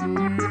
Mm-hmm.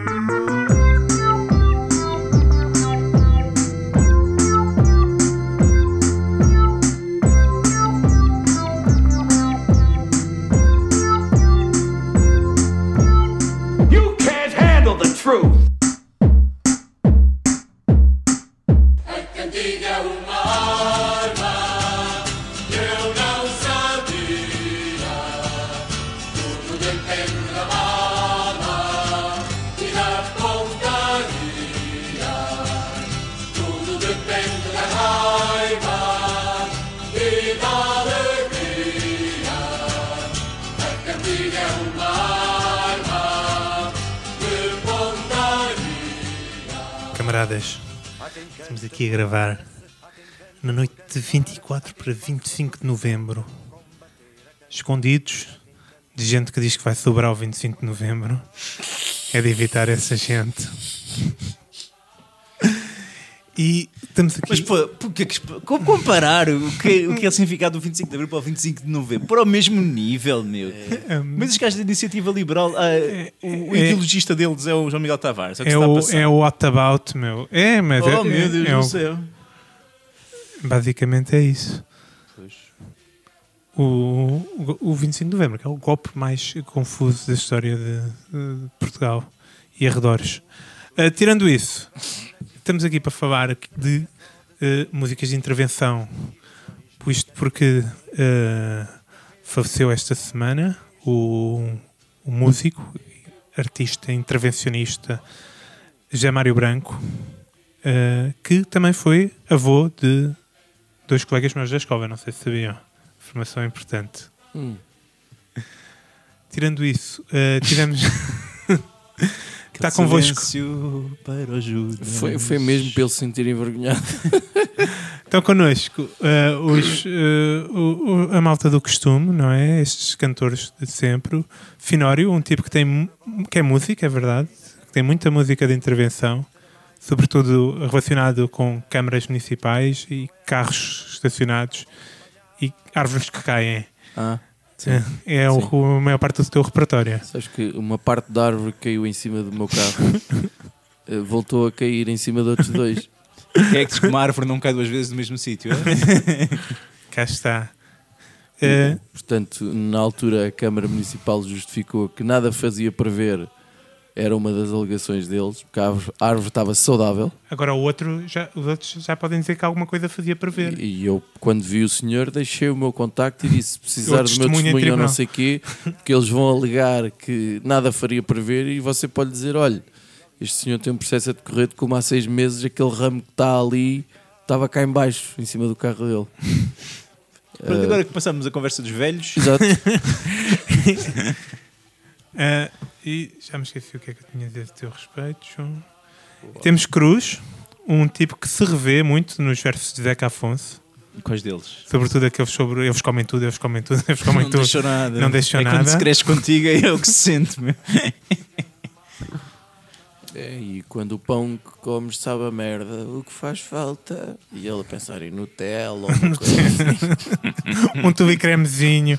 24 para 25 de novembro. Escondidos de gente que diz que vai sobrar o 25 de novembro. É de evitar essa gente. E estamos aqui. Mas pô, porque, como comparar o que, o que é o significado do 25 de Abril para o 25 de Novembro? Para o mesmo nível, meu. Mas os gajos da iniciativa liberal, ah, o, o é- ideologista deles é o João Miguel Tavares. É o é o, é o What About, meu. É, mas é, Oh meu Deus é, é do céu. Basicamente é isso. O, o 25 de novembro, que é o golpe mais confuso da história de, de Portugal e arredores. Ah, tirando isso, estamos aqui para falar de ah, músicas de intervenção. Isto porque ah, faleceu esta semana o, o músico, artista intervencionista José Mário Branco, ah, que também foi avô de dois colegas meus da escola, não sei se sabiam. Informação importante. Tirando isso, eh, tivemos. Está convosco. Para o Judas. Foi, foi mesmo para ele se sentir envergonhado. Estão connosco eh, os, eh, o- o- a malta do costume, não é? Estes cantores de sempre. Finório, um tipo que, tem, que é música, é verdade. Que tem muita música de intervenção, sobretudo relacionado com câmaras municipais e carros estacionados e árvores que caem. Ah, É, é o- Sim. a maior parte do teu repertório. sabes que uma parte da árvore que caiu em cima do meu carro eh, voltou a cair em cima de outros dois. Quem é que diz que uma árvore não cai duas vezes no mesmo sítio? é? Cá está. Eh, Portanto, na altura a Câmara Municipal justificou que nada fazia prever, era uma das alegações deles, porque a árvore, a árvore estava saudável. agora o outro, já, os outros já podem dizer que alguma coisa fazia prever. E eu, quando vi o senhor, deixei o meu contacto e disse: se precisar do meu testemunho em testemunho ou não sei o quê, porque eles vão alegar que nada faria prever e você pode dizer: olha, este senhor tem um processo a decorrer de como há seis meses aquele ramo que está ali estava cá em baixo, em cima do carro dele. Pronto, agora que passamos a conversa dos velhos, Exato. Eh, e já me esqueci o que é que eu tinha a dizer a teu respeito. Temos Cruz, um tipo que se revê muito nos versos de Zeca Afonso, quais deles? sobretudo aqueles sobre eles comem tudo, eles comem tudo, eles comem Não tudo. deixou nada. Não deixou é nada. quando se cresce contigo é o que se sente. meu. É, e quando o pão que comes sabe a merda, o que faz falta? E ele a pensar em Nutella ou uma coisa assim. um tubo e cremezinho.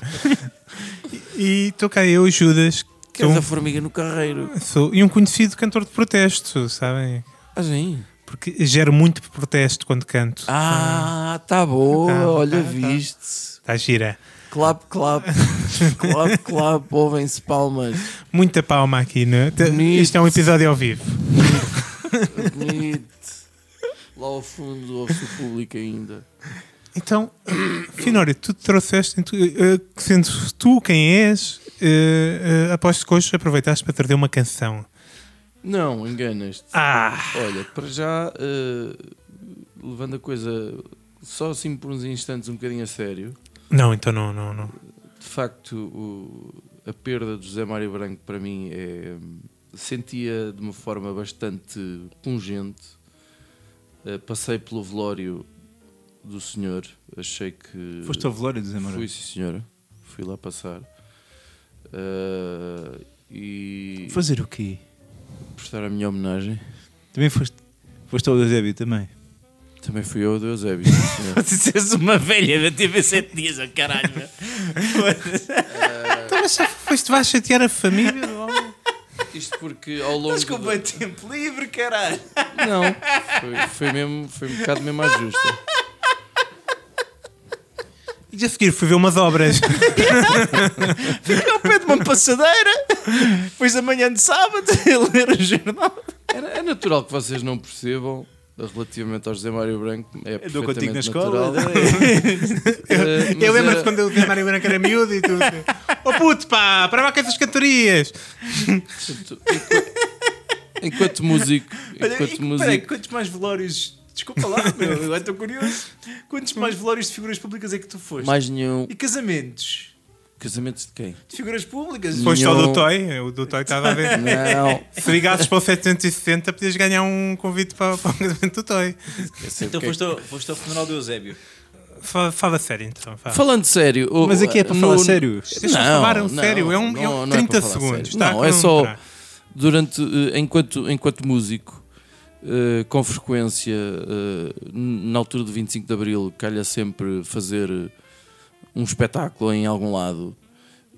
E estou cá eu, Judas, que Queres é a formiga no carreiro? um, sou, e um conhecido cantor de protesto, sabem? Ah, sim. Porque gero muito protesto quando canto. Ah, tá boa, Tá, olha, tá, tá. viste. Está gira. Clap, clap, clap, clap, ouvem-se palmas. Muita palma aqui, né? Bonito. Isto é um episódio ao vivo. Bonito. Lá ao fundo, ouve-se o público ainda. Então, Finório, tu trouxeste, tu, eh, sendo tu quem és, eh, eh, aposto que hoje aproveitaste para trazer uma canção. Não, enganas-te. Ah! Olha, para já, eh, levando a coisa só assim por uns instantes um bocadinho a sério, Não, então não, não, não. de facto, o- a perda de José Mário Branco para mim é. sentia de uma forma bastante pungente. Eh, passei pelo velório do senhor, achei que. Foste ao velório, Zé Moura? Fui, sim, senhora. Fui lá passar. Eh, e Fazer o quê? prestar a minha homenagem. Também foste, foste ao Eusébio também? Também fui eu, Deus é, sim, senhor. Se és uma velha da TV 7 dias, a caralho. Então, mas foste vais chatear a família do homem? isto porque ao longo. Com do- bem tempo livre, caralho. Não, foi, foi, mesmo, foi um bocado mesmo à justa. E a seguir fui ver umas obras. Fiquei ao pé de uma passadeira. Depois amanhã de sábado, a ler o jornal. É, é natural que vocês não percebam relativamente ao José Mário Branco. É Eu dou contigo na escola. natural. Eh, mas eu lembro-me era- quando eu vi a Mário Branco era miúdo e tudo. Oh puto, pá, para lá com essas cantorias. Enquanto, enquanto músico, Olha, enquanto peraí, músico, quantos mais velórios. Desculpa lá, meu, agora estou curioso. Quantos mais velórios de figuras públicas é que tu foste? mais nenhum E casamentos? casamento de quem? De figuras públicas? Foste ao Nenhum. do Toy, o do Toy estava a ver. Não, Se ligasses para o 760, podias ganhar um convite para, para o casamento do Toy. Então porque é foste ao, foste ao funeral do Eusébio. Fala, fala sério então. Fala. Falando sério, o- Mas aqui é para no- falar sério. Deixa-me falar um sério, é um- é um não 30 para falar segundos, sério. está Não, a é só durante, eh, enquanto, enquanto músico, eh, com frequência, eh, na altura do 25 de Abril, calha sempre fazer um espetáculo em algum lado.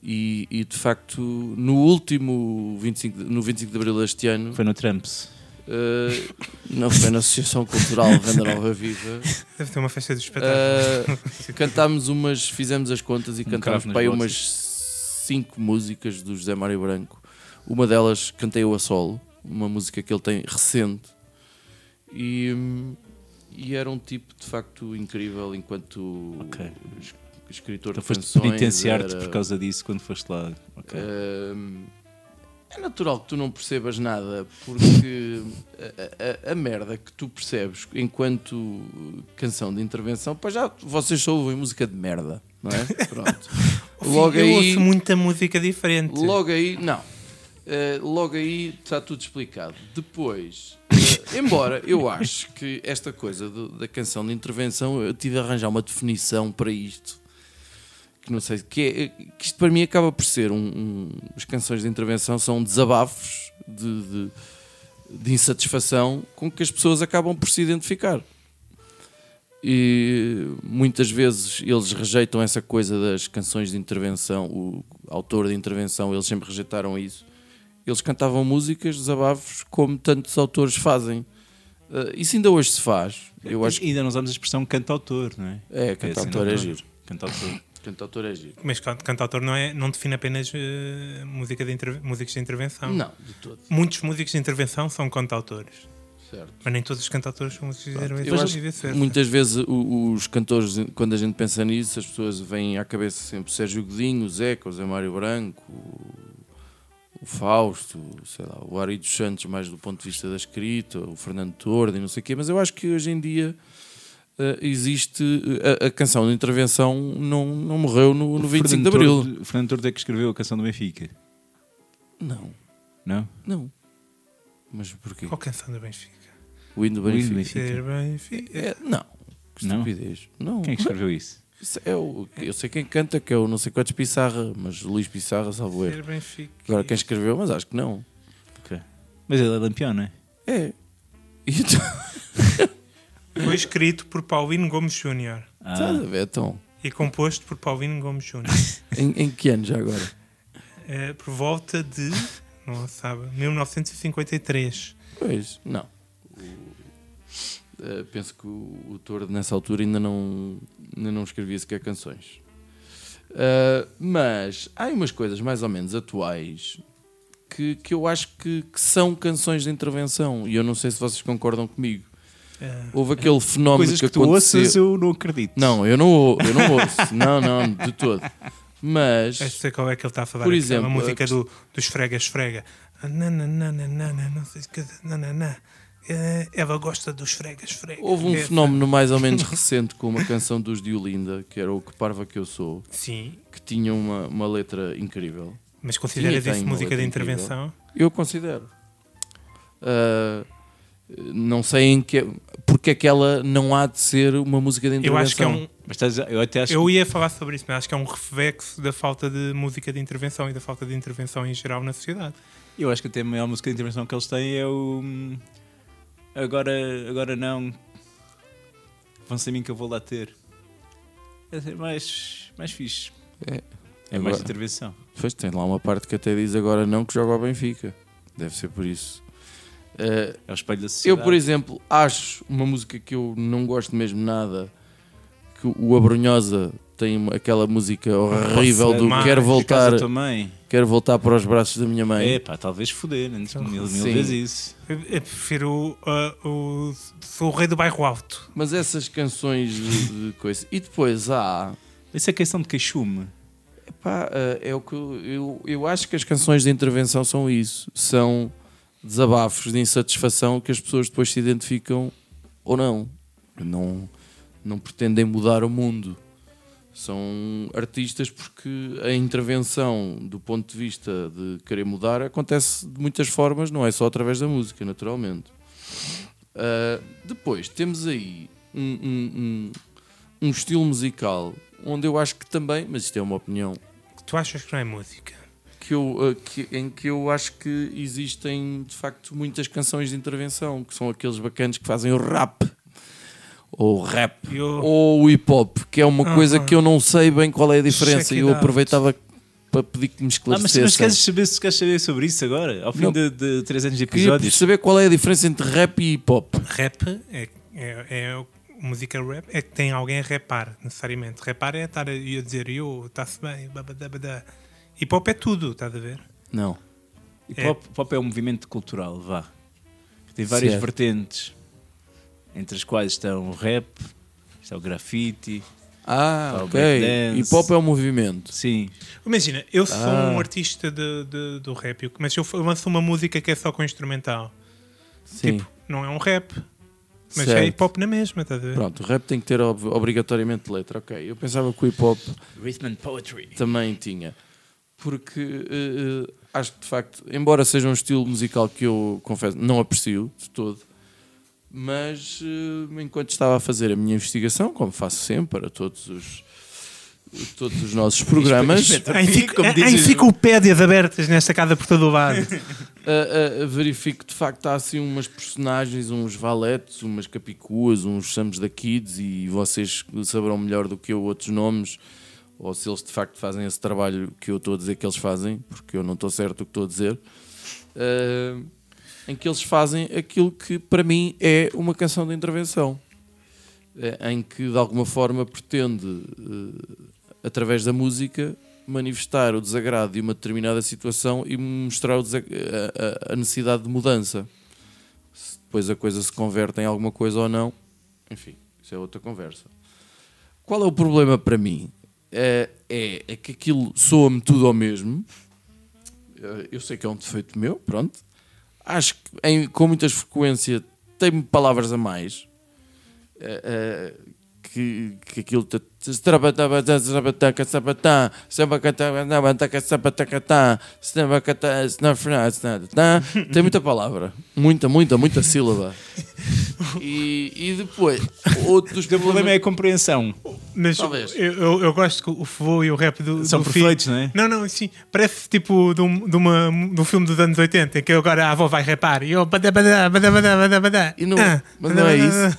E, e, de facto, no último 25, de- no 25 de Abril deste ano, Foi no Trumps. eh, não foi na Associação Cultural Venda Nova Viva, Deve ter uma festa de espetáculo. Uh, cantámos umas, fizemos as contas e cantámos cravo nas para umas cinco músicas do José Mário Branco. Uma delas cantei eu a solo, uma música que ele tem recente. E, e era um tipo de facto incrível enquanto Ok. es- escritor Então de foste canções. penitenciar-te por causa disso quando foste lá. Ok. Hum, é natural que tu não percebas nada, porque a, a- a merda que tu percebes enquanto canção de intervenção, pois já vocês só ouvem música de merda, não é? Pronto. Logo eu aí, ouço muita música diferente. logo aí, não. Eh, logo aí está tudo explicado. Depois, embora eu acho que esta coisa do- da canção de intervenção, eu tive de arranjar uma definição para isto. Que não sei, que, é, que isto para mim acaba por ser um, um- As canções de intervenção são desabafos de, de, de insatisfação com que as pessoas acabam por se identificar. E muitas vezes eles rejeitam essa coisa das canções de intervenção, o autor de intervenção, eles sempre rejeitaram isso. Eles cantavam músicas, desabafos, como tantos autores fazem. Eh, isso ainda hoje se faz. Eu acho que Ainda não usamos a expressão cantautor, não é? é, cantautor é giro. Cantautor. Cantautor é giro. Mas can- cantautor não, é, não define apenas eh, música de interve- músicos de intervenção. Não, de todo. Muitos músicos de intervenção são cantautores. Certo. Mas nem todos os cantautores são músicos de Eu intervenção. Muitas vezes os cantores, quando a gente pensa nisso, as pessoas vêm à cabeça sempre o Sérgio Godinho, o Zeca, o Zé Mário Branco, o, o Fausto, sei lá, o Ari dos Santos, mais do ponto de vista da escrita, o Fernando Tordo e não sei o quê, mas eu acho que hoje em dia eh, existe a, a canção de intervenção não, não morreu no, no 25 de Abril. Tordo- O Fernando Tordo é que escreveu a canção do Benfica. Não, Não? não. Mas porquê? Qual canção do Benfica? O hino do O hino do Benfica. Ser Benfica. É, não, que Não? estupidez. Não. Quem é que escreveu isso? Isso é o, eu sei quem canta, que é o não sei quantos Pissarra, mas Luís Pissarra, salvo erro. Agora quem escreveu, mas acho que não. Ok. Mas ele é lampião, não é? É. Então, Foi escrito por Paulino Gomes Júnior Ah, estás a ver, então, e composto por Paulino Gomes Júnior. em, em que ano já agora? Eh, por volta de. Não sabe. 1953. Pois, não. Eh, penso que o, o Tordo nessa altura ainda não, ainda não escrevia sequer canções. Eh, mas há umas coisas mais ou menos atuais que, que eu acho que, que são canções de intervenção e eu não sei se vocês concordam comigo. Eh, Houve aquele fenómeno Coisas que que tu aconteceu. ouças eu não acredito. Não, eu não, eu não ouço. não, não, de todo. Mas eu sei qual é que ele está a falar. Por aqui, exemplo, a música a do, do Esfrega Esfrega. Ah, Nananana, não sei nananã. Eh, Ela gosta do Esfrega Esfrega. houve um fenómeno mais ou menos recente com uma canção dos Diolinda, que era o Que Parva Que Eu Sou, Sim, que tinha uma, uma letra incrível. mas consideras isso música de letra incrível. intervenção? Eu considero. Ah, não sei em que. Porque é que ela não há de ser uma música de Eu intervenção. acho que é um. Mas estás, eu até acho Eu ia falar sobre isso, mas acho que é um reflexo da falta de música de intervenção e da falta de intervenção em geral na sociedade. Eu acho que até a maior música de intervenção que eles têm é o. Agora, agora não. Vão-se a mim que eu vou lá ter. É mais, mais fixe. É. É mais Agora- intervenção. Pois tem lá uma parte que até diz agora não que joga ao Benfica. Deve ser por isso. Eh, É o espelho da eu, sociedade. por exemplo, acho uma música que eu não gosto mesmo nada, que o Abrunhosa tem aquela música horrível do quero voltar, também. quero voltar para os braços da minha mãe. É pá, talvez foder, antes de mil, mil Sim. vezes isso. Eu, eu prefiro uh, o. Sou o rei do bairro alto. Mas essas canções de, de coisa. E depois há. Isso é questão de queixume. Epá, eh, é o que eu, eu acho que as canções de intervenção são isso. São desabafos de insatisfação que as pessoas depois se identificam ou não. Não, não pretendem mudar o mundo. São artistas porque a intervenção do ponto de vista de querer mudar acontece de muitas formas, não é só através da música, naturalmente. Ah, depois temos aí um, um- um- um estilo musical onde eu acho que também, mas isto é uma opinião, Tu achas que não é música? que eu, ah, que- em que eu acho que existem de facto muitas canções de intervenção, que são aqueles bacanas que fazem o rap. Ou o rap, Eu- ou o hip hop, que é uma coisa Aham. que eu não sei bem qual é a diferença. E eu aproveitava para pedir que me Ah, mas, mas queres, saber, se queres saber sobre isso agora? Ao fim Não. de, de três anos de Queria episódios? saber qual é a diferença entre rap e hip hop. Rap é, é, é música rap, é que tem alguém a rapar, necessariamente. Rapar é estar a, a dizer eu, está-se bem, babadá. Hip hop é tudo, estás a ver? Não. Hip hop, pop é um movimento cultural, vá. Tem várias Certo. vertentes, entre as quais estão o rap, está o grafite. Ah, ok. Hip hop é um movimento. Sim, Imagina, eu sou Ah. um artista de, de- do rap, mas eu, lanço uma música que é só com instrumental. Sim. Tipo, não é um rap, mas Certo. é hip hop na mesma, estás a ver? Pronto, o rap tem que ter ob- obrigatoriamente letra. Ok, eu pensava que o hip hop Rhythm and Poetry. também tinha. Porque eh, eh, acho que de facto, embora seja um estilo musical que eu confesso não aprecio de todo, mas eh, enquanto estava a fazer a minha investigação, como faço sempre para todos os, todos os nossos programas, como há dizes- enciclopédias abertas nesta casa por todo o lado. a- a verifico que de facto há assim umas personagens, uns valetes, umas capicuas, uns chamos da Kids e vocês saberão melhor do que eu outros nomes ou se eles de facto fazem esse trabalho que eu estou a dizer que eles fazem, porque eu não estou certo do que estou a dizer, ah, em que eles fazem aquilo que para mim é uma canção de intervenção, eh, em que de alguma forma pretende, eh, através da música, manifestar o desagrado de uma determinada situação e mostrar a necessidade de mudança. Se depois a coisa se converte em alguma coisa ou não, enfim, isso é outra conversa. Qual é o problema para mim? É, é, é que aquilo soa-me tudo ao mesmo. Eh, Eu sei que é um defeito meu, pronto. Acho que em- com muita frequência tem palavras a mais. Eh, eh, que, que aquilo. Tem muita palavra. Muita, muita, muita sílaba. E, e depois, outros O problema é a compreensão. Mas Talvez. eu, eu, eu gosto que o Fovô e o rap do, São do perfeitos, não é? Não, não, sim. Parece tipo de um, de uma, de um filme dos anos 80 em que agora a avó vai rapar e eu badá, badá, badá, badá, badá, badá. E não, Ah, mas não é isso.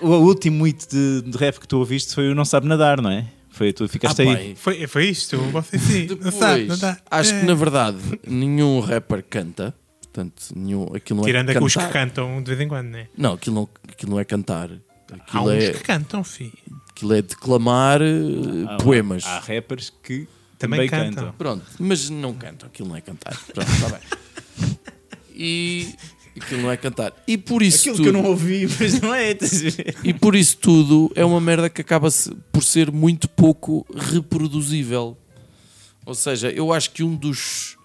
O, o último hit de, de rap que tu ouviste foi o Não Sabe Nadar, não é? Foi, tu ficaste Ah, aí. Foi, foi isto, você sim. Não Depois, sabe, não dá. acho É. que na verdade nenhum rapper canta. Portanto, nenhum, aquilo não Tirando é aqueles que cantar. cantam de vez em quando, né? Não, aquilo não, aquilo não é cantar. Há Aquilo uns é, que cantam, filho. aquilo é declamar eh, Há- poemas. Há rappers que Também também, cantam. cantam. Pronto, mas não cantam, aquilo não é cantar. Pronto, está bem. E aquilo não é cantar. E por isso Aquilo tudo, que eu não ouvi, mas não é. e por isso tudo é uma merda que acaba -se por ser muito pouco reproduzível. Ou seja, eu acho que um dos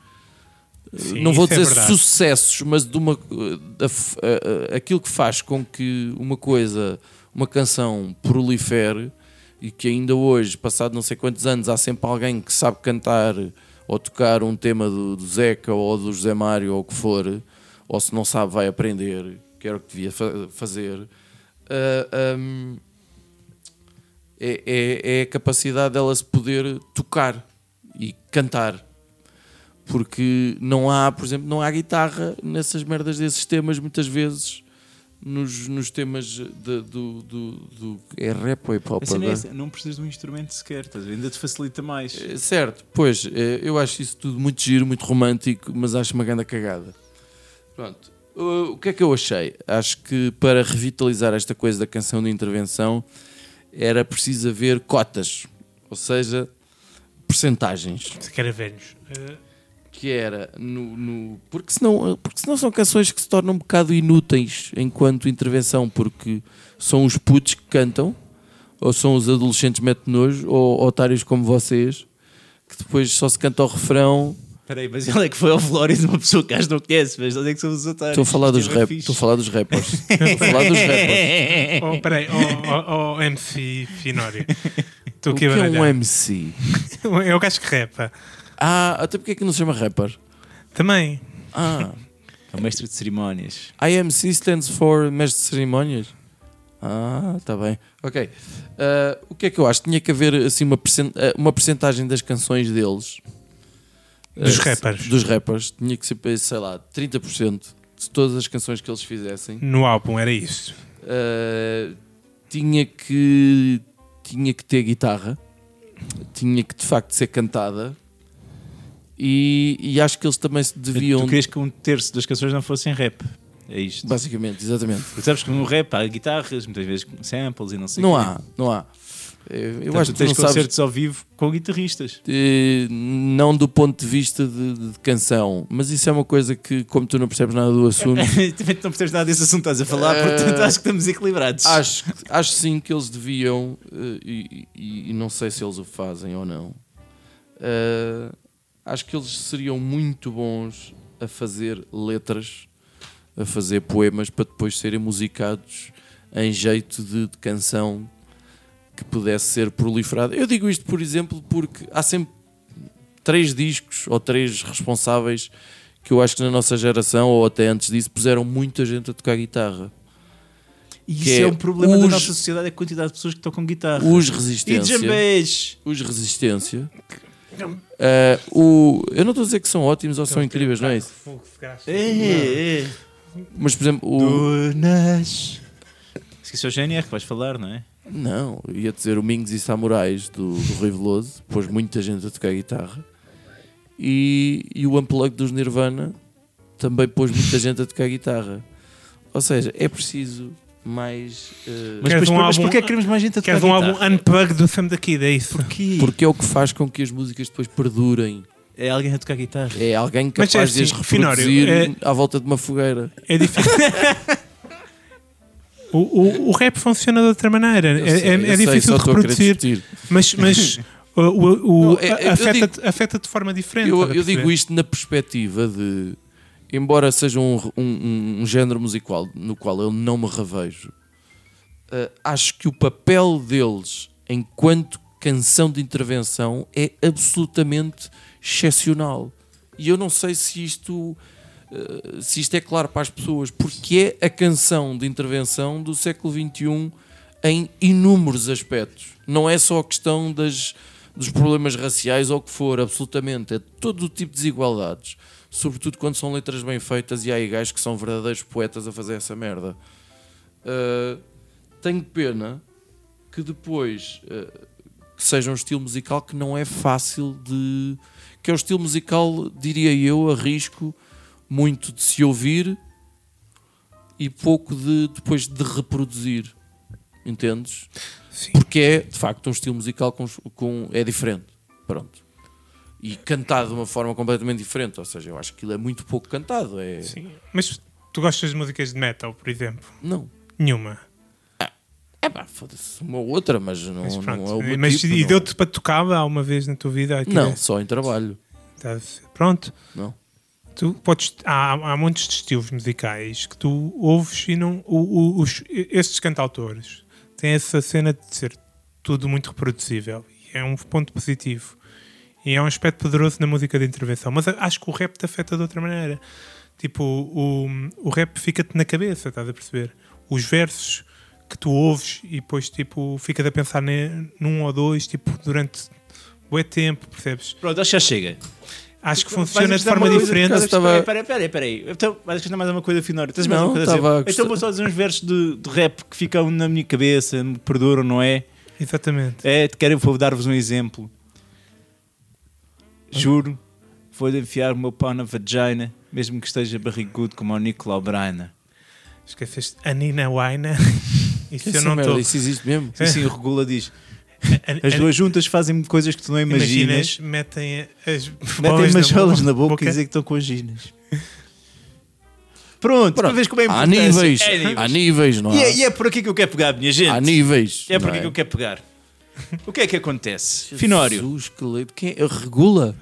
Sim, não vou é dizer verdade. sucessos, mas de uma f- a- a- aquilo que faz com que uma coisa, uma canção prolifere e que ainda hoje, passado não sei quantos anos, há sempre alguém que sabe cantar ou tocar um tema do, do Zeca ou do José Mário ou o que for, ou se não sabe, vai aprender, que era o que devia fa- fazer. Ah, hum, é, é- é a capacidade dela se poder tocar e cantar porque não há, por exemplo, não há guitarra nessas merdas desses temas muitas vezes nos, nos temas de- do, do, do- É rap ou hip hop? A cena é não precisas de um instrumento sequer, estás ainda te facilita mais. É, Certo, pois, é, eu acho isso tudo muito giro, muito romântico, mas acho uma grande cagada. Pronto, o, que é que eu achei? Acho que para revitalizar esta coisa da canção de intervenção era preciso haver cotas, ou seja, percentagens. Se quer velhos. Eh, Que era no, no- porque, senão, porque senão são canções que se tornam um bocado inúteis enquanto intervenção, porque são os putos que cantam, ou são os adolescentes mete-nojo, ou otários como vocês, que depois só se canta o refrão. Espera aí, mas ele é que foi ao velório de uma pessoa que acho que não conhece, mas onde é que são os otários? Estou a falar dos é rap, estou a falar dos rappers. Estou a falar dos rappers. Oh, peraí, oh, oh, oh, MC Finório. Estou O aqui que a é um. MC? É o gajo que repa. Ah, até porque é que não se chama rapper? Também. Ah, É o mestre de cerimónias. IMC stands for Mestre de Cerimónias. Ah, está bem. Ok. Ah, o que é que eu acho? Tinha que haver assim uma, percent ah, uma percentagem das canções deles. Dos ah, rappers. Dos rappers. Tinha que ser, sei lá, 30% de todas as canções que eles fizessem. No álbum era isso. Uh, tinha que tinha que ter guitarra tinha que de facto ser cantada e, e acho que eles também se deviam Tu querias que um terço das canções não fossem rap. É isto. basicamente, exatamente Porque sabes que no rap há guitarras, muitas vezes com samples e não sei não quê. há, não há eu Portanto, acho tu que tu não tens sabes concertos ao vivo com guitarristas. eh, não do ponto de vista de, de canção mas isso é uma coisa que como tu não percebes nada do assunto Também não percebes nada desse assunto que estás a falar, Eh, portanto acho que estamos equilibrados. acho, acho sim que eles deviam, eh, e, e- e não sei se eles o fazem ou não, eh, acho que eles seriam muito bons a fazer letras, a fazer poemas para depois serem musicados em jeito de, de canção que pudesse ser proliferada. Eu digo isto, por exemplo, porque há sempre três discos ou três responsáveis que eu acho que na nossa geração, ou até antes disso, puseram muita gente a tocar guitarra. E isso é, é um problema da os- nossa sociedade, é a quantidade de pessoas que tocam guitarra. Os e Resistência. jambés. os Resistência. Eh, o, eu não estou a dizer que são ótimos ou são incríveis, não é isso? É, é. Mas, por exemplo, o, Dunas. Esqueci o GNR que vais falar, não é? não, ia dizer o Mingos e Samurais do, do Rui Veloso, pôs muita gente a tocar guitarra. E, e o Unplugged dos Nirvana também pôs muita gente a tocar guitarra. Ou seja, é preciso mais. eh, Mas, depois, um mas álbum- porquê é que queremos mais gente a tocar Queres um álbum unplugged do Sam da Kid, é isso? Porquê? porque é o que faz com que as músicas depois perdurem. É alguém a tocar guitarra. É alguém Mas é capaz de as assim, reproduzir à volta de uma fogueira. É difícil. o, o, o rap funciona de outra maneira. Eu É, sei, é- é sei, difícil querer reproduzir, mas, mas o, o, o- é- é- afeta-te afeta-te de forma diferente. Eu, eu digo isto na perspectiva de, embora seja um, um, um género musical no qual eu não me revejo, eh, acho que o papel deles enquanto canção de intervenção é absolutamente excepcional. E eu não sei se isto, eh, se isto é claro para as pessoas, porque é a canção de intervenção do século XXI em inúmeros aspectos. Não é só a questão das, dos problemas raciais ou o que for, absolutamente. É todo o tipo de desigualdades. Sobretudo quando são letras bem feitas e há aí gajos que são verdadeiros poetas a fazer essa merda. Uh, tenho pena que depois uh, que seja um estilo musical que não é fácil de. que é o estilo musical, diria eu, arrisco muito de se ouvir e pouco de depois de reproduzir. Entendes? Sim. Porque é de facto um estilo musical com, com- é diferente. Pronto. E cantado de uma forma completamente diferente. Ou seja, eu acho que aquilo é muito pouco cantado. É... Sim. Mas tu gostas de músicas de metal, por exemplo? Não. Nenhuma. É pá, foda-se, uma ou outra, mas não, Mas não pronto. é o Mas tipo, e não. deu-te para tocar alguma vez na tua vida? Não, é- só em trabalho. Pronto. Não. Tu podes, há, há montes de estilos musicais que tu ouves e não. O, o, os, estes cantautores têm essa cena de ser tudo muito reproduzível. E é um ponto positivo. E é um aspecto poderoso na música de intervenção. Mas acho que o rap te afeta de outra maneira. Tipo, o, o rap fica-te na cabeça, estás a perceber? Os versos que tu ouves e depois tipo, ficas a pensar ne- num ou dois tipo, durante bué tempo, percebes? Pronto, acho que já chega. Acho que funciona de forma diferente. Estava- Espera, espera, espera aí. Então, vais acrescentar mais uma coisa, Finório. Tens mais Não, uma coisa a estava a dizer? Então vou só dizer uns versos de, de rap que ficam na minha cabeça, me perduram, não é? Exatamente. É, quero vou dar-vos um exemplo. Juro, vou enfiar o meu pau na vagina, mesmo que esteja barrigudo como o Nicolau Brainer. Esqueceste a Nina Waina. Isso eu não estou. Isso existe mesmo? Sim, sim, o Regula diz. As duas juntas fazem coisas que tu não imaginas. Imaginas, metem as Metem bolas umas jolas bo- na boca, e dizem que estão com as ginas. Pronto, para ver como é Há importante. níveis, É níveis. há níveis, não há? E é, e é por aqui que eu quero pegar, minha gente. Há níveis. É por aqui que eu quero pegar. O que é que acontece? Finório, Jesus, que leite. Quem é? Regula?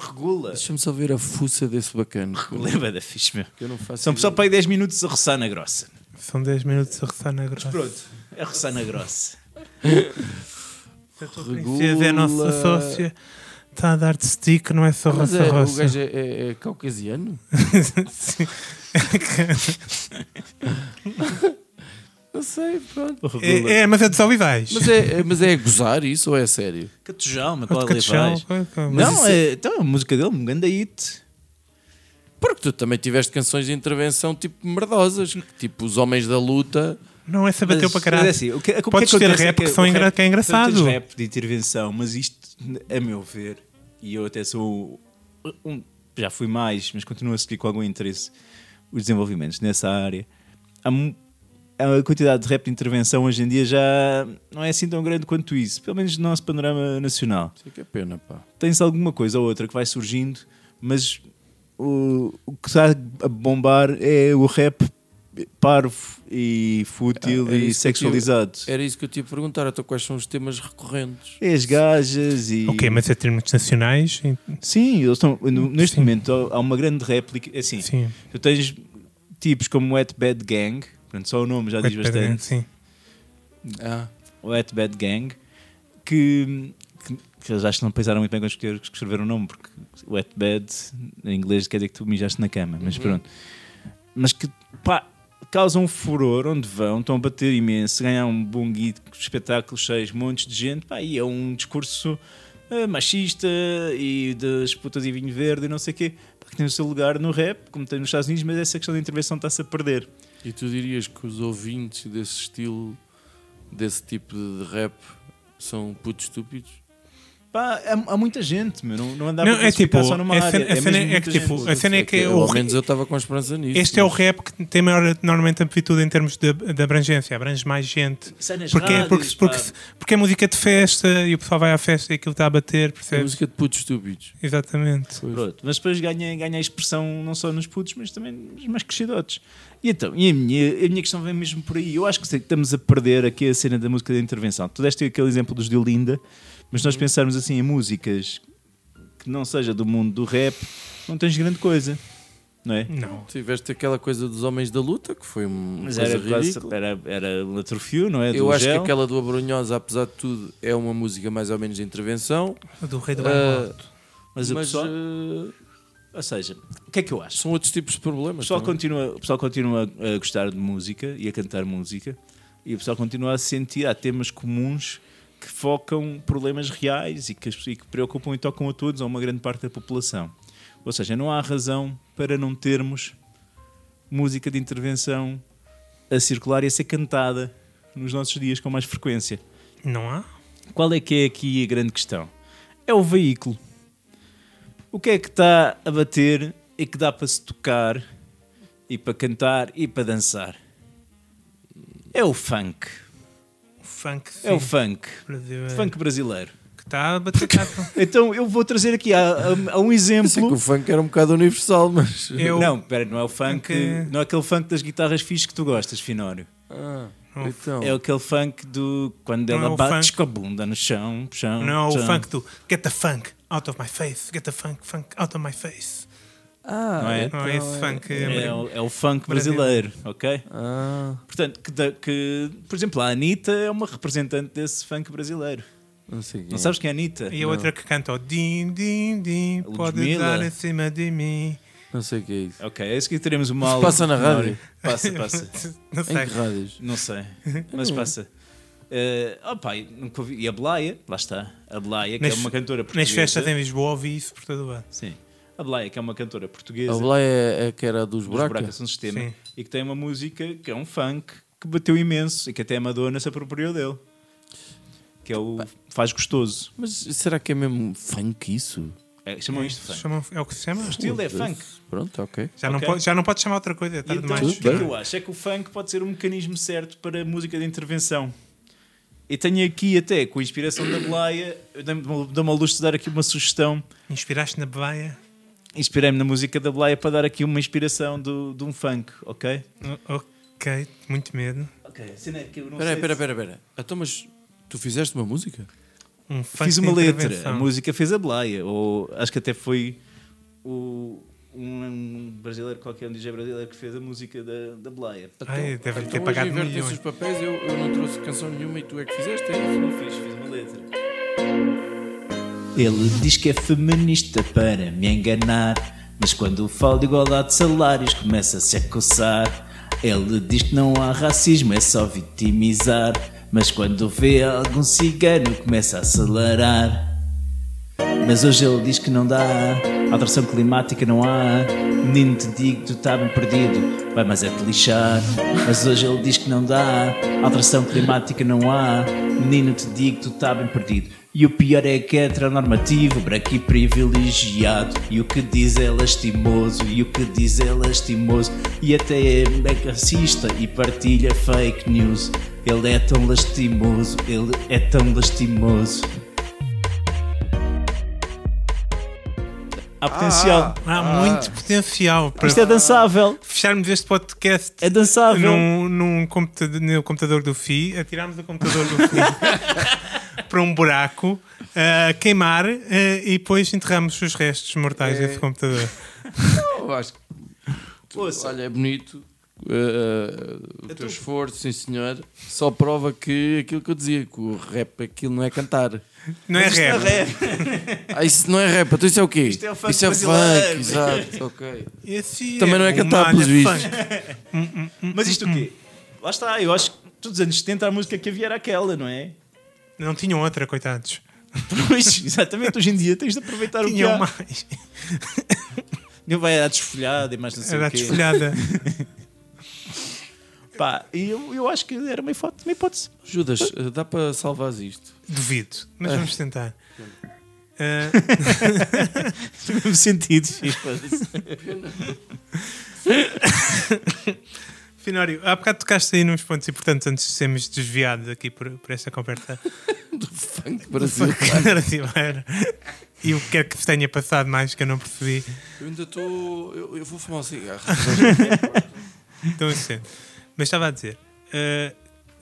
Regula. Deixa-me só ver a fuça desse bacana. Lembra da fixe, meu. Que eu não faço São só ideia. para aí 10 minutos a roçar na grossa. São 10 minutos a roçar na grossa. Pronto, a roçar na grossa. A tua princesa é a nossa Regula. sócia. Está a dar-te stick, não é só Mas é, o roça-roça. gajo é, é- é caucasiano? Sim. Não sei, pronto. O regula. É, é, mas é dos olivais. Mas é, é- mas é gozar isso ou é sério? Catujão, mas qual de é catechão, vais? mas Não, isso- é, então a música dele, um grande hit. Porque tu também tiveste canções de intervenção tipo merdosas, que, tipo os homens da luta. Não, essa bateu Mas- para caralho. mas é assim, o que, o que Podes ter rap que são o engra- que é engraçado. tens rap de intervenção, mas isto, a meu ver, e eu até sou um- já fui mais, mas continuo a seguir com algum interesse os desenvolvimentos nessa área. Há a quantidade de rap de intervenção hoje em dia já não é assim tão grande quanto isso, pelo menos no nosso panorama nacional. Isso é que é pena, pá. Tens alguma coisa ou outra que vai surgindo, mas o, o que está a bombar é o rap parvo e fútil Ah, era e tive- sexualizado. Era isso que eu te ia perguntar, então quais são os temas recorrentes? É as gajas e. Ok, mas é termos nacionais. Sim, eles estão. no- Neste Sim. momento há uma grande réplica. Assim, Sim. tu tens tipos como Wet Bad Gang, portanto, só o nome já diz Wet Gang, bastante. Sim. Ah, Wet Bad Gang, que, que, que eles acho que não pensaram muito bem quando escolher- escreveram o nome, porque Wet Bad em inglês quer dizer que tu mijaste na cama, mas pronto. Mas que pá, causam um furor onde vão, estão a bater imenso, ganham um bom guito, espetáculos cheios, montes de gente, pá, e é um discurso eh, machista e das putas e vinho verde e não sei o quê, pá, que tem o seu lugar no rap, como tem nos Estados Unidos, mas essa questão da intervenção está-se a perder. E tu dirias que os ouvintes desse estilo, desse tipo de rap, são putos estúpidos? Pá, há, há muita gente, meu, não, não andar Não, é tipo, só numa a área. cena- a é cena mesmo é que muita tipo, gente. a cena é que Ao o- menos eu estava com esperança nisso. Este é o mas- rap que tem maior, normalmente, amplitude em termos de, de abrangência, abrange mais gente. Sai nas Porque, rádios, porque, porque, pá. porque é música de festa e o pessoal vai à festa e aquilo está a bater, É música de putos estúpidos. Exatamente. Pronto, mas depois ganha, ganha a expressão não só nos putos, mas também nos mais crescidotes. E então, e a minha, a minha questão vem mesmo por aí. Eu acho que estamos a perder aqui a cena da música de intervenção. Tu deste aquele exemplo dos de Olinda, mas se nós pensarmos assim em músicas que não seja do mundo do rap, não tens grande coisa, não é? Não. Tiveste aquela coisa dos homens da luta, que foi uma Mas coisa era, ridícula. era, era um atrofio, não é? Eu Do acho gel. que aquela do Abrunhosa, apesar de tudo, é uma música mais ou menos de intervenção. Do rei do Ah, alto. Mas, o mas pessoal, eh, ou seja, o que é que eu acho? são outros tipos de O problemas. pessoal, também. continua, o pessoal continua a gostar de música e a cantar música e o pessoal continua a sentir, há temas comuns que focam problemas reais e que, e que preocupam e tocam a todos, a uma grande parte da população. Ou seja, não há razão para não termos música de intervenção a circular e a ser cantada nos nossos dias com mais frequência. Não há? Qual é que é aqui a grande questão? É o veículo. O que é que está a bater e que dá para se tocar e para cantar e para dançar? É o funk. O funk, sim. É o funk. Brasil é- Funk brasileiro. Que está a bater. Então eu vou trazer aqui a, a- a um Eu sei que exemplo. o funk era um bocado universal, mas. Eu- Não, pera, não é o funk, não é aquele funk das guitarras fixes que tu gostas, Finório. Ah, Não. então. É aquele funk do quando Não é ela o bate com a bunda no chão, chão, Não, o chão. funk do Get the funk out of my face. Get the funk, funk out of my face. Ah, Não é? Não é esse funk. É, o- é o funk Brasil. brasileiro, ok? Ah, Portanto, que, que, por exemplo, a Anitta é uma representante desse funk brasileiro. não sei quem Não é. sabes quem é a Anitta? E a outra que canta o Din, Din, Din, A pode Ludmilla. dar em cima de mim. Não sei o que é isso. Ok, é isso que teremos uma Isso aula. passa na rádio? Passa, passa. Não Em sei. que rádios? Não sei, mas passa. Eh, oh pai, nunca ouvi. E a Blaia, lá está. A Blaia, que Nas- é uma cantora Nas portuguesa. festas em Lisboa ouvi isso por todo lado. Sim. A Blaia, que é uma cantora portuguesa. A Blá é, é que era dos dos buracos. Buracos um Sistema. Sim. E que tem uma música que é um funk que bateu imenso e que até a Madonna se apropriou dele. Que é o Faz Gostoso. Mas será que é mesmo funk isso? É, chamam isto de funk. Chamam- é o que se chama? O estilo é funk. Pronto, ok. Já, não Ok. pode, já não pode chamar outra coisa, é tarde então, demais. o que é que eu acho? É que o funk pode ser um mecanismo certo para a música de intervenção. E tenho aqui até, com a inspiração da Blaia, dou-me ao luxo de dar aqui uma sugestão. Inspiraste na Baia? Inspirei-me na música da Blaia para dar aqui uma inspiração do, de um funk, ok? Ok, muito medo. Ok, cena é que eu não Espera, sei espera, espera, espera. Então, mas tu fizeste uma música? Um funk Fiz de uma letra, a música fez a Blaia, ou acho que até foi o, um, um brasileiro qualquer, um DJ brasileiro que fez a música da, da Blaia. Ai, deve então ter pagado hoje invertem-se milhões. os papéis, eu, eu não trouxe canção nenhuma e tu é que fizeste, é isso? Não fiz, fiz uma letra. Ele diz que é feminista para me enganar, mas quando falo de igualdade de salários começa-se a coçar. Ele diz que não há racismo, é só vitimizar, mas quando vê algum cigano começa a acelerar. Mas hoje ele diz que não dá, alteração climática não há. Menino, te digo, tu tá bem perdido, vai mais é te lixar. Mas hoje ele diz que não dá, alteração climática não há. Menino, te digo, tu tá bem perdido. E o pior é que é heteronormativo, branco e privilegiado. E o que diz é lastimoso, e o que diz é lastimoso. E até é racista e partilha fake news. Ele é tão lastimoso, ele é tão lastimoso. Há potencial. Há muito potencial para Isto é dançável. fecharmos este podcast É dançável. num, num computador, no computador do FI, atirarmos o computador do FI para um buraco, a queimar eh, e depois enterramos os restos mortais desse computador. Eu acho que, olha, é bonito. uh, o teu esforço, sim senhor, só prova que aquilo que eu dizia, que o rap aquilo não é cantar. Não é Isto é rap. rap. Ah, isso não é rap, então isso é o quê? Isto é o funk isso é brasileiro. funk, exato, ok. Esse Também não é cantar, pelos vistos. funk. Mas isto o quê? Lá está, eu acho que todos os anos 70 a música que havia era aquela, não é? Não tinham outra, coitados. Pois, exatamente, hoje em dia tens de aproveitar o que Tinham há. mais. Não vai à desfolhada e mais não sei Era o quê. desfolhada. Pá, e eu, eu acho que era uma hipótese. Uma hipótese. Judas, uh, dá para salvar isto? Duvido, mas vamos tentar. Ah, No mesmo sentido. Finório, há bocado tocaste aí nos pontos importantes antes de sermos desviados aqui por, por esta conversa Funk Brasil. brasileira. E o que quer que tenha passado mais que eu não percebi. Eu ainda estou. Eu, eu vou fumar um cigarro. Então, assim, mas estava a dizer, eh,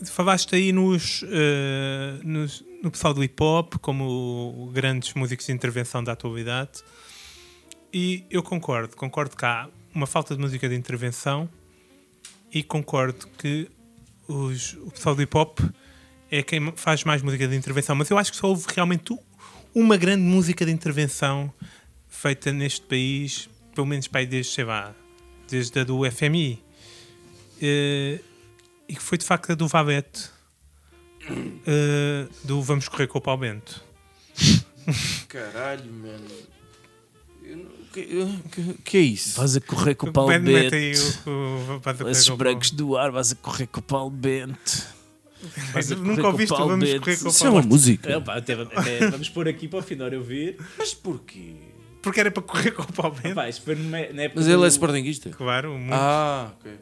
falaste aí nos, eh, nos- no pessoal do hip hop como grandes músicos de intervenção da atualidade, e eu concordo, concordo que há uma falta de música de intervenção, e concordo que os- o pessoal do hip hop é quem faz mais música de intervenção, mas eu acho que só houve realmente uma grande música de intervenção feita neste país, pelo menos para aí desde, sei lá, desde a do FMI. Eh, e que foi de facto a do Valete, eh, do Vamos Correr com o Pau Bento. Caralho, mano. Que, que, que é isso? Vais a correr com o Paulo Bento. o- o- Vais a Correr Esses brancos do ar, vais a correr com o Paulo Bento. Nunca ouviste o Paulo Vamos Bento. Correr com o Isso é uma Bento? música. É, pá, até- até vamos pôr aqui para o final eu ouvir. Mas porquê? Porque era para correr com o Pau Bento. Pá, isto foi numa- na época Mas ele do- é sportinguista? Claro, muito. Ah, ok.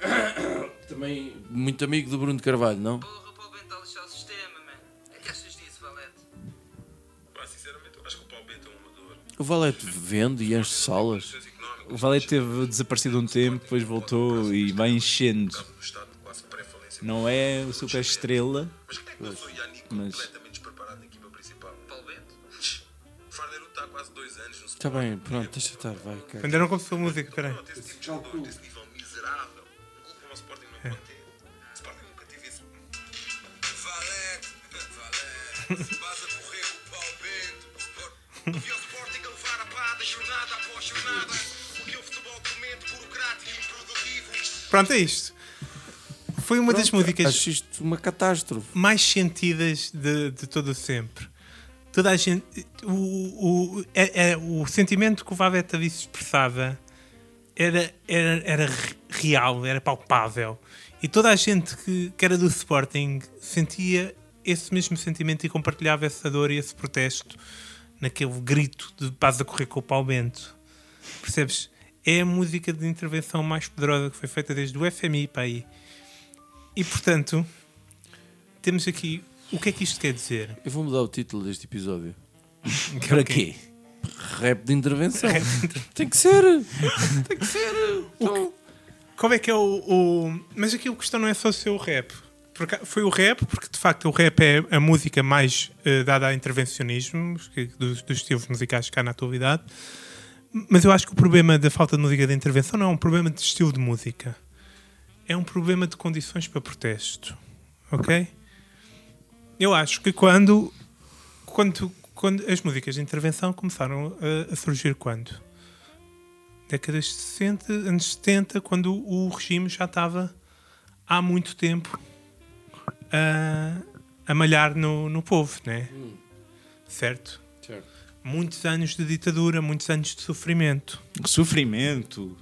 Também muito amigo do Bruno de Carvalho, não? Porra, o Bento está a lixar o sistema, man. O que achas disso, Valete? Pá, sinceramente, eu acho que o Paulo Bento é um amador. O Valete vende e enche salas. O Valete teve desaparecido um tempo, depois voltou e vai enchendo. Não é o super estrela, Mas quem é Mas- completamente despreparado na equipa principal? Paulo Bento? O Fardeiro está há quase dois anos no Está bem, pronto, deixa estar, vai, cara. Quando era com a sua música, peraí. Pronto, é isto. Foi uma das músicas Acho isto uma catástrofe. mais sentidas de, de todo o sempre. toda a gente. O, o, é, é- o sentimento que o Vaveta disse expressava era, era, era re- real, era palpável. E toda a gente que, que era do Sporting sentia esse mesmo sentimento e compartilhava essa dor e esse protesto naquele grito de paz a correr com o pau Bento. Percebes? É a música de intervenção mais poderosa que foi feita desde o FMI para aí. E portanto, temos aqui. O que é que isto quer dizer? Eu vou mudar o título deste episódio. Para quê? Rap de intervenção. Tem que ser. Tem que ser. Então, Qual é que é o. o- Mas aqui a questão não é só ser o rap. Por aca- Foi o rap, porque de facto o rap é a música mais eh, dada a intervencionismo dos, dos estilos musicais que há na atualidade. Mas eu acho que o problema da falta de música de intervenção não é um problema de estilo de música. É um problema de condições para protesto. Ok? Eu acho que quando, quando, quando as músicas de intervenção começaram a, a surgir quando? décadas de 60, anos 70, quando o regime já estava há muito tempo a, a malhar no, no povo, né? Certo? certo. Muitos anos de ditadura, muitos anos de sofrimento. Sofrimento.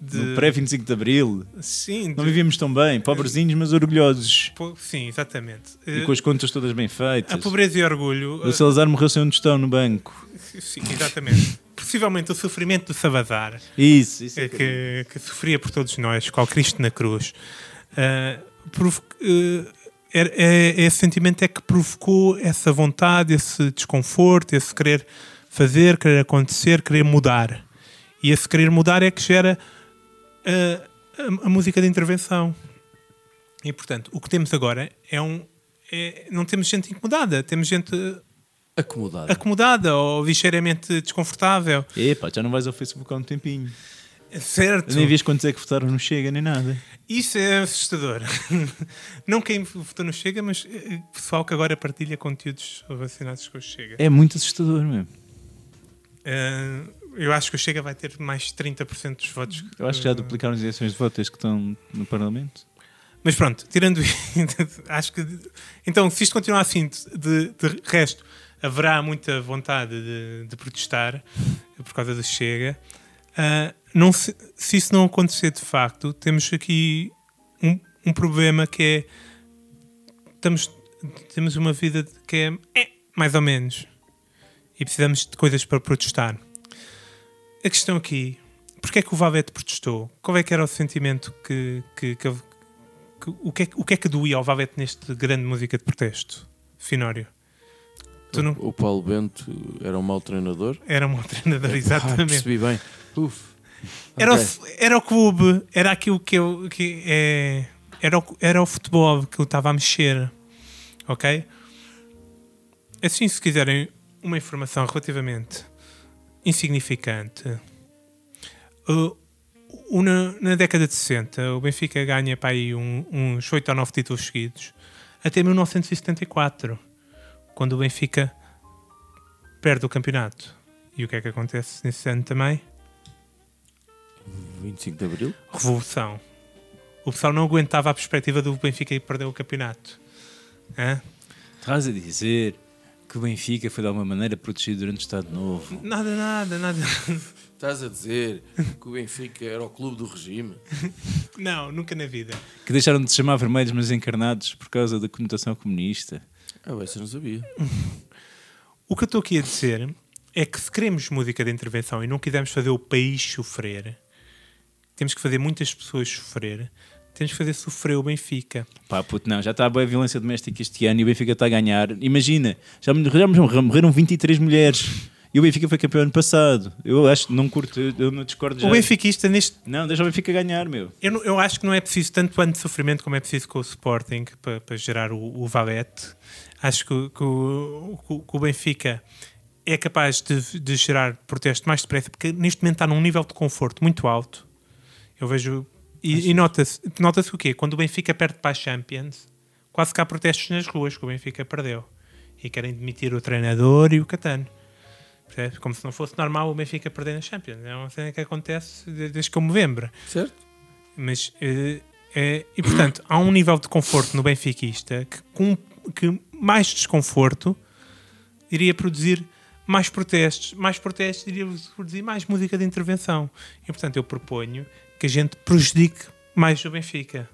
De, No pré-25 de Abril. Sim, Não de, vivíamos tão bem, pobrezinhos, mas orgulhosos. po- sim, exatamente. E Eh, com as contas todas bem feitas. a pobreza e orgulho. O Salazar morreu sem um tostão no banco. eh, sim, exatamente. Possivelmente o sofrimento do Salazar. Isso, isso. é que, que sofria por todos nós, qual Cristo na cruz. Ah, provo- eh, é- é- esse sentimento é que provocou essa vontade, esse desconforto, esse querer fazer, querer acontecer, querer mudar. E esse querer mudar é que gera ah, a, a música de intervenção. E portanto, o que temos agora é um. é- não temos gente incomodada, temos gente Acomodado. acomodada ou ligeiramente desconfortável. Epá, já não vais ao Facebook há um tempinho. Certo. Nem vês quantos é que votaram no Chega, nem nada. Isso é assustador. não quem votou no Chega, mas eh, pessoal que agora partilha conteúdos relacionados com o Chega. É muito assustador mesmo. Eh, eu acho que o Chega vai ter mais de 30% dos votos. Eu acho que já Eh, duplicaram as eleições de votos que estão no Parlamento. Mas pronto, tirando isso, acho que. Então, se isto continuar assim, de, de resto, haverá muita vontade de, de protestar por causa do Chega. Ah, não se, se isso não acontecer de facto, temos aqui um, um problema que é. Estamos, temos uma vida que é, é mais ou menos. E precisamos de coisas para protestar. A questão aqui, porque é que o Valete protestou? Qual é que era o sentimento que, que, que, que- o, que é, que- o que é que doía ao Valete neste grande música de protesto? Finório. Não, O Paulo Bento era um mau treinador. era um treinador, Ah, exatamente. percebi bem. Uf. Era, Ok. o, era o clube, era aquilo que eu. Que é, era, o, era o futebol que eu estava a mexer. Ok? Assim, se quiserem uma informação relativamente insignificante, o- na, na década de 60, o Benfica ganha para aí um- uns 8 ou 9 títulos seguidos, até 1974, quando o Benfica perde o campeonato. E o que é que acontece nesse ano também? 25 de Abril? revolução. O pessoal não aguentava a perspectiva do Benfica ir perder o campeonato. Hã? Estás a dizer que o Benfica foi de alguma maneira protegido durante o Estado Novo. Nada, nada, nada. Estás a dizer que o Benfica era o clube do regime? Não, nunca na vida. Que deixaram de se chamar vermelhos, mas encarnados por causa da conotação comunista. Ah, eu não sabia. O que eu estou aqui a dizer é que se queremos música de intervenção e não quisermos fazer o país sofrer, temos que fazer muitas pessoas sofrer, temos que fazer sofrer o Benfica. Pá, puto, não, já está a boa violência doméstica este ano e o Benfica está a ganhar. Imagina, já, já morreram 23 mulheres e o Benfica foi campeão ano passado. Eu acho, não curto, eu, eu não discordo já. O benfiquista neste Não, deixa o Benfica ganhar, meu. Eu, não- eu acho que não é preciso tanto ano de sofrimento como é preciso com o Sporting para, para gerar o, o Valete. Acho que, que o- que o Benfica é capaz de, de gerar protesto mais depressa, porque neste momento está num nível de conforto muito alto. Eu vejo. E, e nota-se nota o quê? Quando o Benfica perde para a Champions, quase que há protestos nas ruas que o Benfica perdeu. E querem demitir o treinador e o Catano. Como se não fosse normal o Benfica perder na Champions. É uma cena que acontece de- desde que eu me lembro. Certo? Mas, eh, é, e portanto, há um nível de conforto no benfiquista que, com que mais desconforto iria produzir mais protestos. Mais protestos iria produzir mais música de intervenção. E, portanto, eu proponho que a gente prejudique mais o Benfica.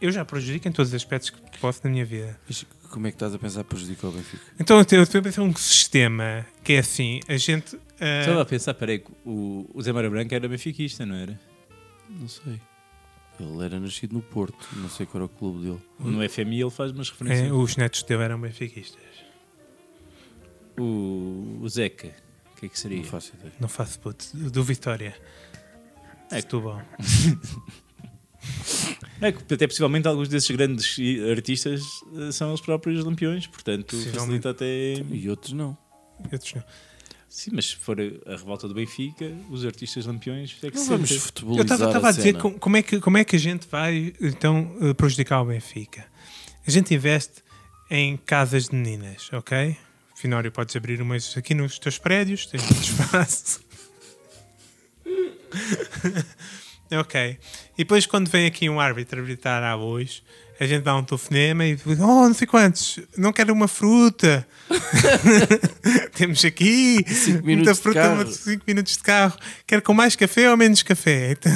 Eu já prejudico em todos os aspectos que posso na minha vida. Mas como é que estás a pensar prejudicar o Benfica? Então eu estou a pensar um sistema que é assim, a gente... ah, Estava a pensar, peraí, o, o Zé Mário Branco era benfiquista, não era? Não sei. Ele era nascido no Porto, não sei qual era o clube dele. No FMI ele faz umas referências. é, os netos dele eram benfiquistas. O, o Zeca, o que é que seria? Não faço ideia. Não faço puto. Do Vitória. É. Setúbal. É que até possivelmente alguns desses grandes artistas eh, são os próprios lampiões, portanto facilita até. E outros não. Outros não. Sim, mas se for a revolta do Benfica, os artistas lampiões é que Não vamos sentem. Eu futebolizar estava a dizer cena. com- como é, que, como é que a gente vai então eh, prejudicar o Benfica. A gente investe em casas de meninas, ok? Finório, podes abrir umas aqui nos teus prédios, tens muito espaço. ok. E depois, quando vem aqui um árbitro arbitrar a bois, a gente dá um telefonema e diz: Oh, não sei quantos, não quero uma fruta. Temos aqui Cinco muita fruta, carro. 5 minutos de carro. Quero com mais café ou menos café? Então,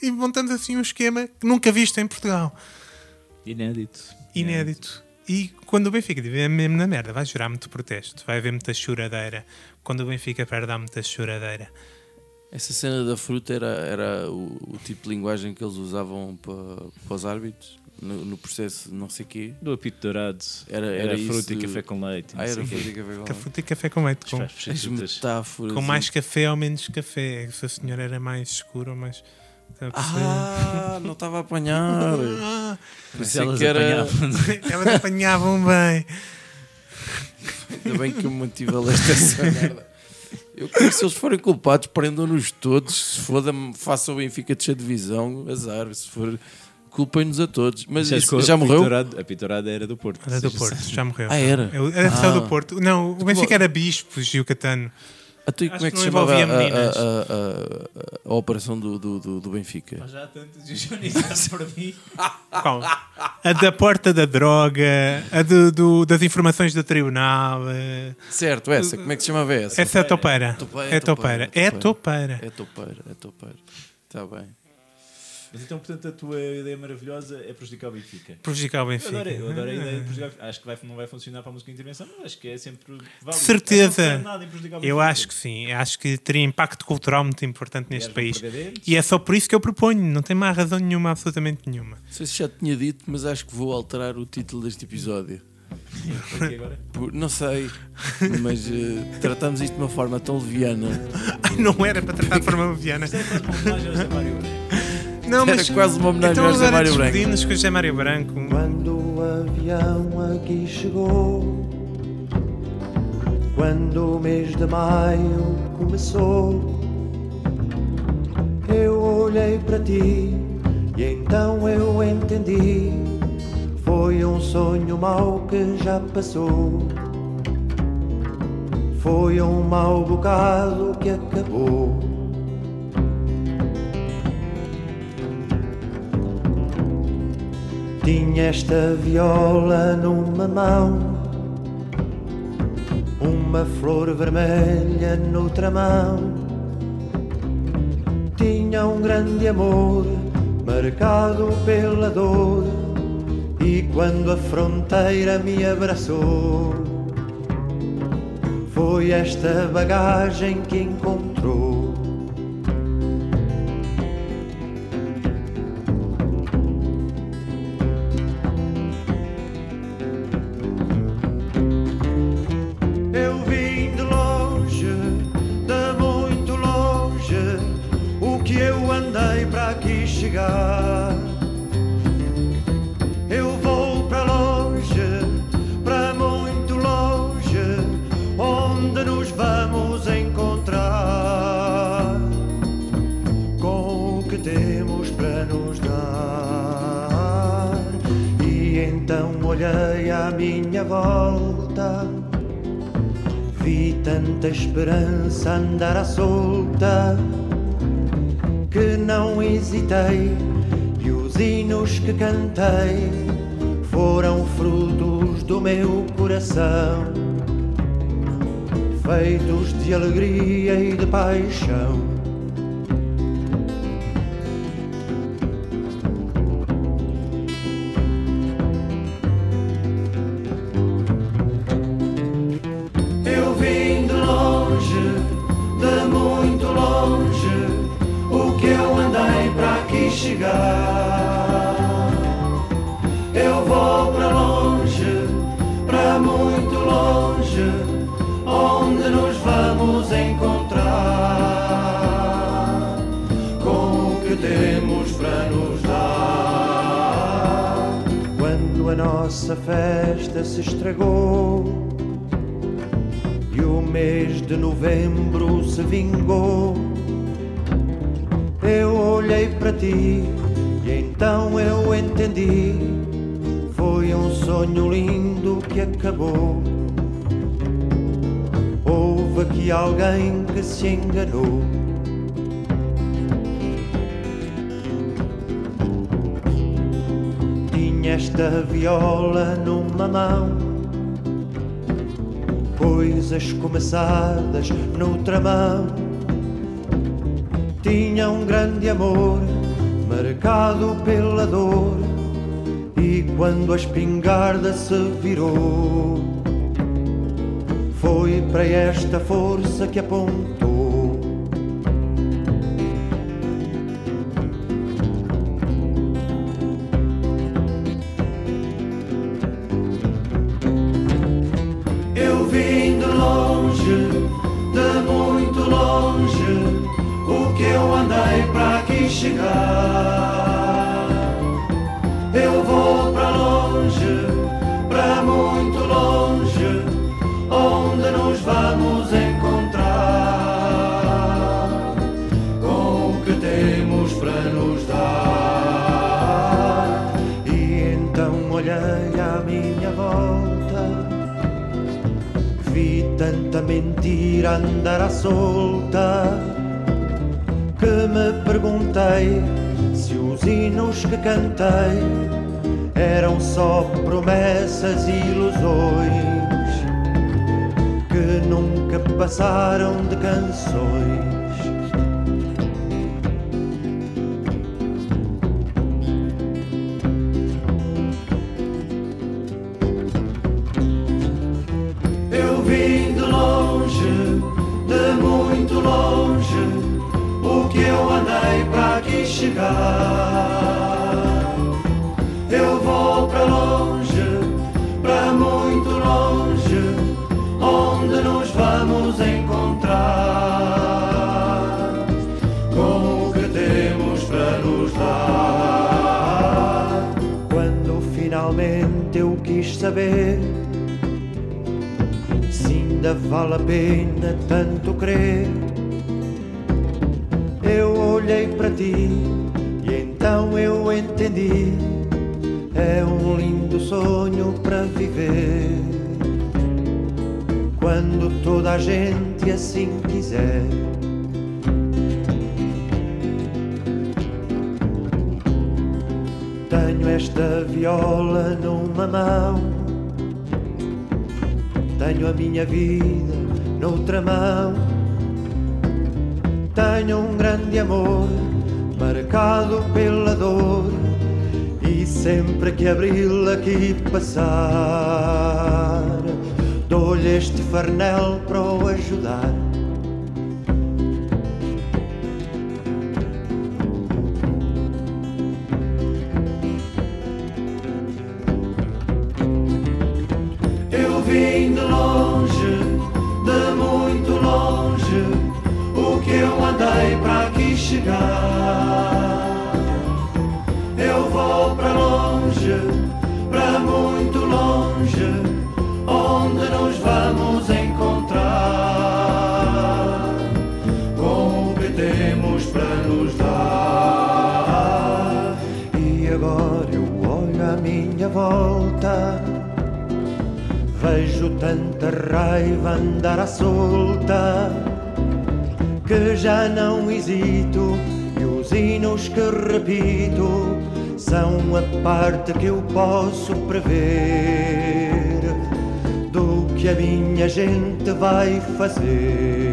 e montamos assim um esquema que nunca visto em Portugal. Inédito. Inédito. E quando o Benfica estiver mesmo na merda, vai gerar muito protesto, vai haver muita choradeira. Quando o Benfica perde, há muita choradeira. Essa cena da fruta era, era o, o tipo de linguagem que eles usavam para, para os árbitros no, no processo de não sei quê. Do apito dourado. Era, Era, era, fruta isso e café com leite. Ah, era fruta e café com Que leite. fruta e café com leite. Com, As metáforas. com mais café ou menos café. Se a senhora era mais escura ou mais. Perceber? Ah, não estava a apanhar. Ah, isso Pensei elas que era- apanhavam. elas apanhavam bem. Ainda bem que eu mantive a leste essa merda. Eu quero que se eles forem culpados, prendam-nos todos. Se foda-me, façam o Benfica descer de divisão, azar. Se for, culpem-nos a todos. Mas isso, já morreu? dourado- A apito dourado era do Porto. Era do Porto, já morreu. Ah, era? Era só Ah. do Porto. Não, o Benfica era Bispo, Gil Catano. E como é que que se chamava a, envolvia meninas. a- a- a- a operação do, do, do, do Benfica? Já há tantos e o Johnny está para mim. Qual? A da porta da droga, a do, do- das informações do tribunal. eh, Certo, essa. Como é que se chamava essa? Essa é a topeira. Topeira, É topeira. topeira, É topeira. É topeira, é topeira. Está bem. Mas então, portanto, a tua ideia maravilhosa é prejudicar o Benfica. Prejudicar o Eu Benfica. adoro, eu adoro a ideia de prejudicar. Acho que vai, não vai funcionar para a música de intervenção, mas acho que é sempre válido. Certeza. Eu acho que sim. Acho que teria impacto cultural muito importante neste país. E é só por isso que eu proponho. Não tem mais razão nenhuma, absolutamente nenhuma. Não sei se já tinha dito, mas acho que vou alterar o título deste episódio. Por- não sei, mas eh, tratamos isto de uma forma tão leviana. Ai, não era para tratar de forma leviana. Isto é quase uma homenagem ao José Mário Branco. Não, Era mas quase uma homenagem então ao José Mário Branco. despedimos com o José Mário Branco. Quando o avião aqui chegou, quando o mês de maio começou, eu olhei para ti e então eu entendi. Foi um sonho mau que já passou. Foi um mau bocado que acabou. Tinha esta viola numa mão, uma flor vermelha noutra mão. Tinha um grande amor marcado pela dor, e quando a fronteira me abraçou, foi esta bagagem que encontrou. Chegar. Eu vou para longe, para muito longe, onde nos vamos encontrar com o que temos para nos dar. E então olhei à minha volta. Vi tanta esperança andar à solta que não hesitei e os hinos que cantei foram frutos do meu coração, feitos de alegria e de paixão. Para ti e então eu entendi. Foi um sonho lindo que acabou. Houve aqui alguém que se enganou. Tinha esta viola numa mão coisas começadas noutra mão. Tinha um grande amor, marcado pela dor, e quando a espingarda se virou, foi para esta força que apontou. Tanta mentira andar à solta que me perguntei se os hinos que cantei eram só promessas e ilusões que nunca passaram de canções. Saber se ainda vale a pena tanto crer. Eu olhei para ti e então eu entendi. É um lindo sonho para viver. Quando toda a gente assim quiser. Tenho esta viola numa mão. Tenho a minha vida noutra mão. Tenho um grande amor marcado pela dor. E sempre que abril aqui passar, dou-lhe este farnel para o ajudar. Tanta raiva andar à solta que já não hesito e os hinos que repito são a parte que eu posso prever do que a minha gente vai fazer.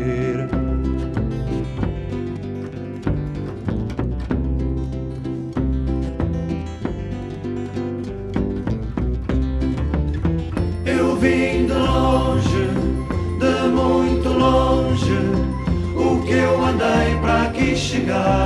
God.